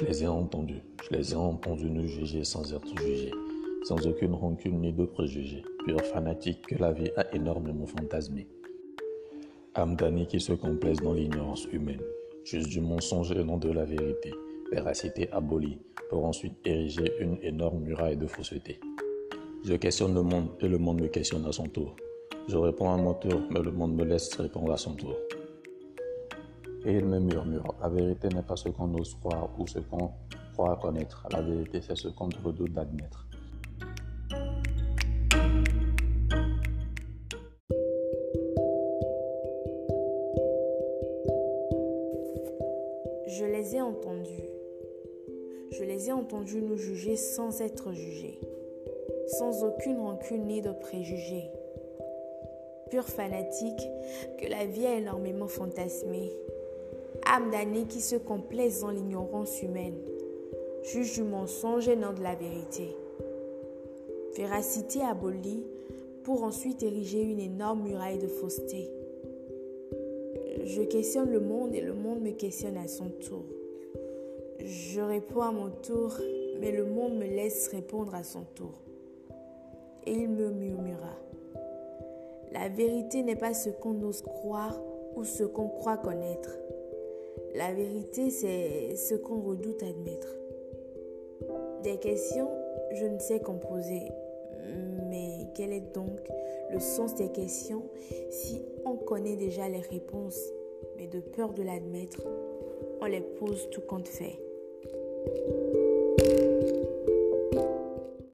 Je les ai entendus, je les ai entendus nous juger sans être jugés, sans aucune rancune ni de préjugés, purs fanatiques que la vie a énormément fantasmé. Âme qui se complaise dans l'ignorance humaine, juste du mensonge et non de la vérité, véracité abolie, pour ensuite ériger une énorme muraille de fausseté. Je questionne le monde et le monde me questionne à son tour. Je réponds à mon tour, mais le monde me laisse répondre à son tour. Et il me murmure, la vérité n'est pas ce qu'on ose croire ou ce qu'on croit connaître. La vérité, c'est ce qu'on redoute d'admettre. Je les ai entendus. Je les ai entendus nous juger sans être jugés, sans aucune rancune ni de préjugés. Pur fanatique que la vie a énormément fantasmé. Âme damnée qui se complaise dans l'ignorance humaine. Juge du mensonge et non de la vérité. Véracité abolie pour ensuite ériger une énorme muraille de fausseté. Je questionne le monde et le monde me questionne à son tour. Je réponds à mon tour, mais le monde me laisse répondre à son tour. Et il me murmura. La vérité n'est pas ce qu'on ose croire ou ce qu'on croit connaître. La vérité, c'est ce qu'on redoute admettre. Des questions, je ne sais qu'en poser. Mais quel est donc le sens des questions si on connaît déjà les réponses, mais de peur de l'admettre, on les pose tout compte fait?